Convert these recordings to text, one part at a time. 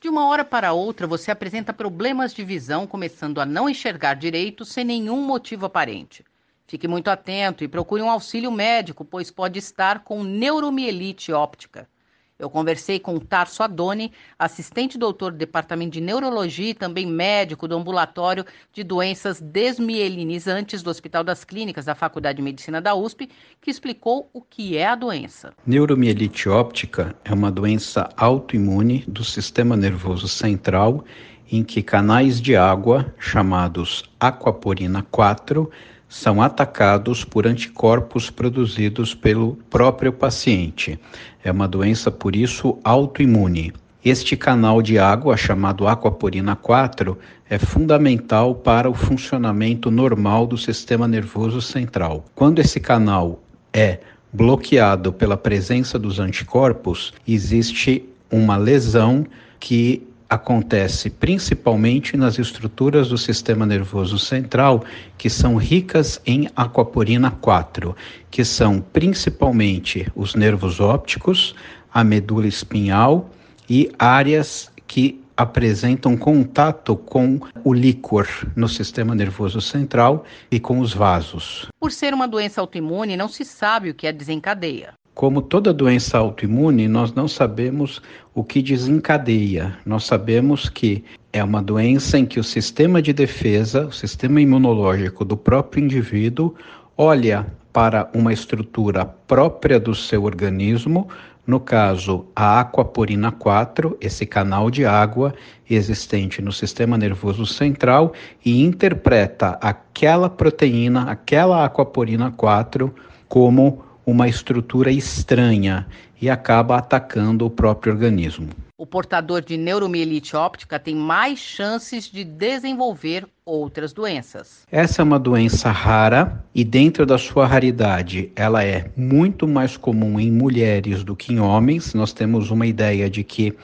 De uma hora para outra, você apresenta problemas de visão, começando a não enxergar direito sem nenhum motivo aparente. Fique muito atento e procure um auxílio médico, pois pode estar com neuromielite óptica. Eu conversei com Tarso Adoni, assistente doutor do Departamento de Neurologia e também médico do ambulatório de doenças desmielinizantes do Hospital das Clínicas da Faculdade de Medicina da USP, que explicou o que é a doença. Neuromielite óptica é uma doença autoimune do sistema nervoso central em que canais de água, chamados aquaporina 4, são atacados por anticorpos produzidos pelo próprio paciente. É uma doença, por isso, autoimune. Este canal de água, chamado aquaporina 4, é fundamental para o funcionamento normal do sistema nervoso central. Quando esse canal é bloqueado pela presença dos anticorpos, existe uma lesão que acontece principalmente nas estruturas do sistema nervoso central que são ricas em aquaporina 4, que são principalmente os nervos ópticos, a medula espinhal e áreas que apresentam contato com o líquor no sistema nervoso central e com os vasos. Por ser uma doença autoimune, não se sabe o que a desencadeia. Como toda doença autoimune, nós não sabemos o que desencadeia. Nós sabemos que é uma doença em que o sistema de defesa, o sistema imunológico do próprio indivíduo, olha para uma estrutura própria do seu organismo, no caso, a aquaporina 4, esse canal de água existente no sistema nervoso central, e interpreta aquela proteína, aquela aquaporina 4, como uma estrutura estranha e acaba atacando o próprio organismo. O portador de neuromielite óptica tem mais chances de desenvolver outras doenças. Essa é uma doença rara e, dentro da sua raridade, ela é muito mais comum em mulheres do que em homens. Nós temos uma ideia de que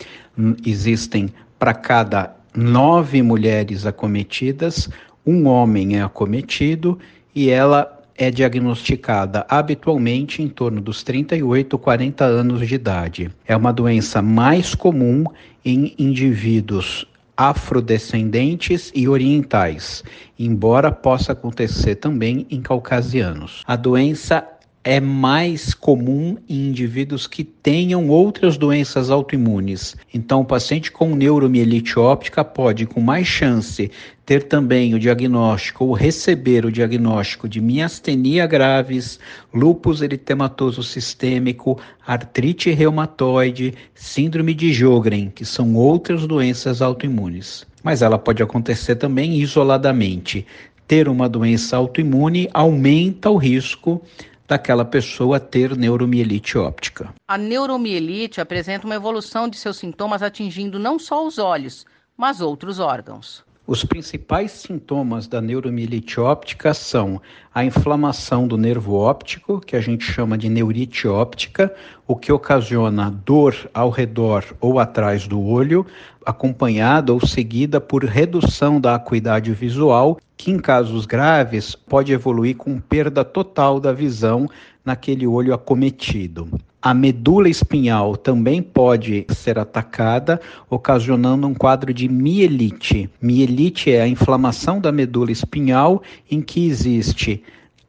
existem para cada nove mulheres acometidas, um homem é acometido e ela é diagnosticada habitualmente em torno dos 38, 40 anos de idade. É uma doença mais comum em indivíduos afrodescendentes e orientais, embora possa acontecer também em caucasianos. A doença é mais comum em indivíduos que tenham outras doenças autoimunes. Então, o paciente com neuromielite óptica pode, com mais chance, ter também o diagnóstico ou receber o diagnóstico de miastenia graves, lúpus eritematoso sistêmico, artrite reumatoide, síndrome de Jogren, que são outras doenças autoimunes. Mas ela pode acontecer também isoladamente. Ter uma doença autoimune aumenta o risco daquela pessoa ter neuromielite óptica. A neuromielite apresenta uma evolução de seus sintomas atingindo não só os olhos, mas outros órgãos. Os principais sintomas da neuromielite óptica são a inflamação do nervo óptico, que a gente chama de neurite óptica, o que ocasiona dor ao redor ou atrás do olho, acompanhada ou seguida por redução da acuidade visual, que em casos graves pode evoluir com perda total da visão naquele olho acometido. A medula espinhal também pode ser atacada, ocasionando um quadro de mielite. Mielite é a inflamação da medula espinhal em que existe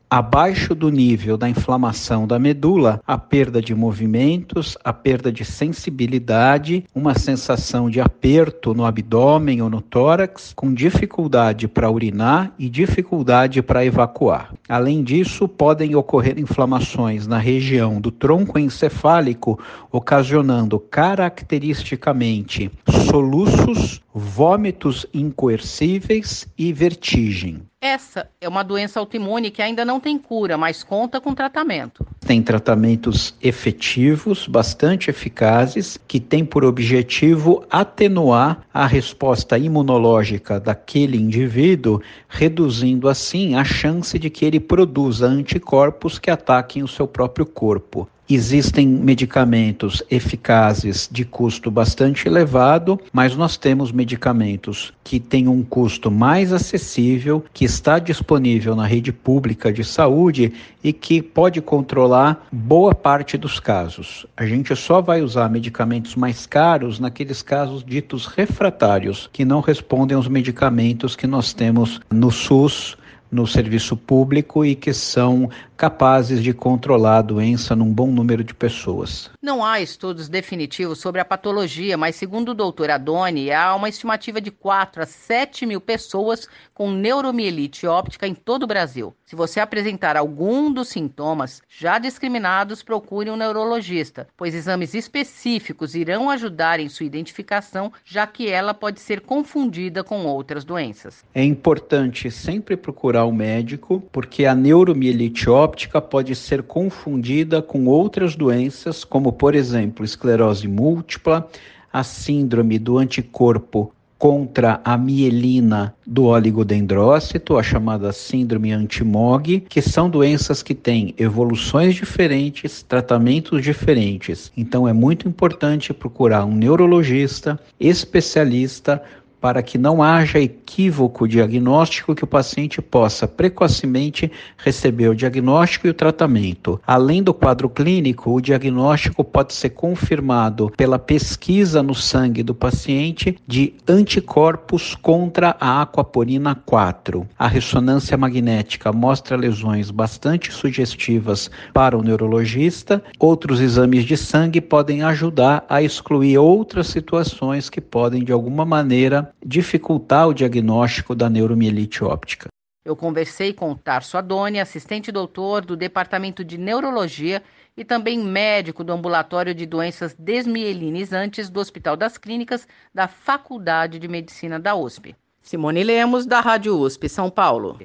abaixo do nível da inflamação da medula, a perda de movimentos, a perda de sensibilidade, uma sensação de aperto no abdômen ou no tórax, com dificuldade para urinar e dificuldade para evacuar. Além disso, podem ocorrer inflamações na região do tronco encefálico, ocasionando caracteristicamente soluços, vômitos incoercíveis e vertigem. Essa é uma doença autoimune que ainda não tem cura, mas conta com tratamento. Tem tratamentos efetivos, bastante eficazes, que têm por objetivo atenuar a resposta imunológica daquele indivíduo, reduzindo assim a chance de que ele produza anticorpos que ataquem o seu próprio corpo. Existem medicamentos eficazes de custo bastante elevado, mas nós temos medicamentos que têm um custo mais acessível, que está disponível na rede pública de saúde e que pode controlar boa parte dos casos. A gente só vai usar medicamentos mais caros naqueles casos ditos refratários, que não respondem aos medicamentos que nós temos no SUS no serviço público e que são capazes de controlar a doença num bom número de pessoas. Não há estudos definitivos sobre a patologia, mas segundo o doutor Adoni, há uma estimativa de 4 a 7 mil pessoas com neuromielite óptica em todo o Brasil. Se você apresentar algum dos sintomas já discriminados, procure um neurologista, pois exames específicos irão ajudar em sua identificação, já que ela pode ser confundida com outras doenças. É importante sempre procurar o um médico, porque a neuromielite óptica pode ser confundida com outras doenças, como, por exemplo, esclerose múltipla, a síndrome do anticorpo contra a mielina do oligodendrócito, a chamada síndrome antimog, que são doenças que têm evoluções diferentes, tratamentos diferentes. Então é muito importante procurar um neurologista especialista para que não haja equívoco diagnóstico que o paciente possa precocemente receber o diagnóstico e o tratamento. Além do quadro clínico, o diagnóstico pode ser confirmado pela pesquisa no sangue do paciente de anticorpos contra a aquaporina 4. A ressonância magnética mostra lesões bastante sugestivas para o neurologista. Outros exames de sangue podem ajudar a excluir outras situações que podem de alguma maneira dificultar o diagnóstico da neuromielite óptica. Eu conversei com o Tarso Adoni, assistente doutor do Departamento de Neurologia e também médico do Ambulatório de Doenças Desmielinizantes do Hospital das Clínicas da Faculdade de Medicina da USP. Simone Lemos, da Rádio USP, São Paulo.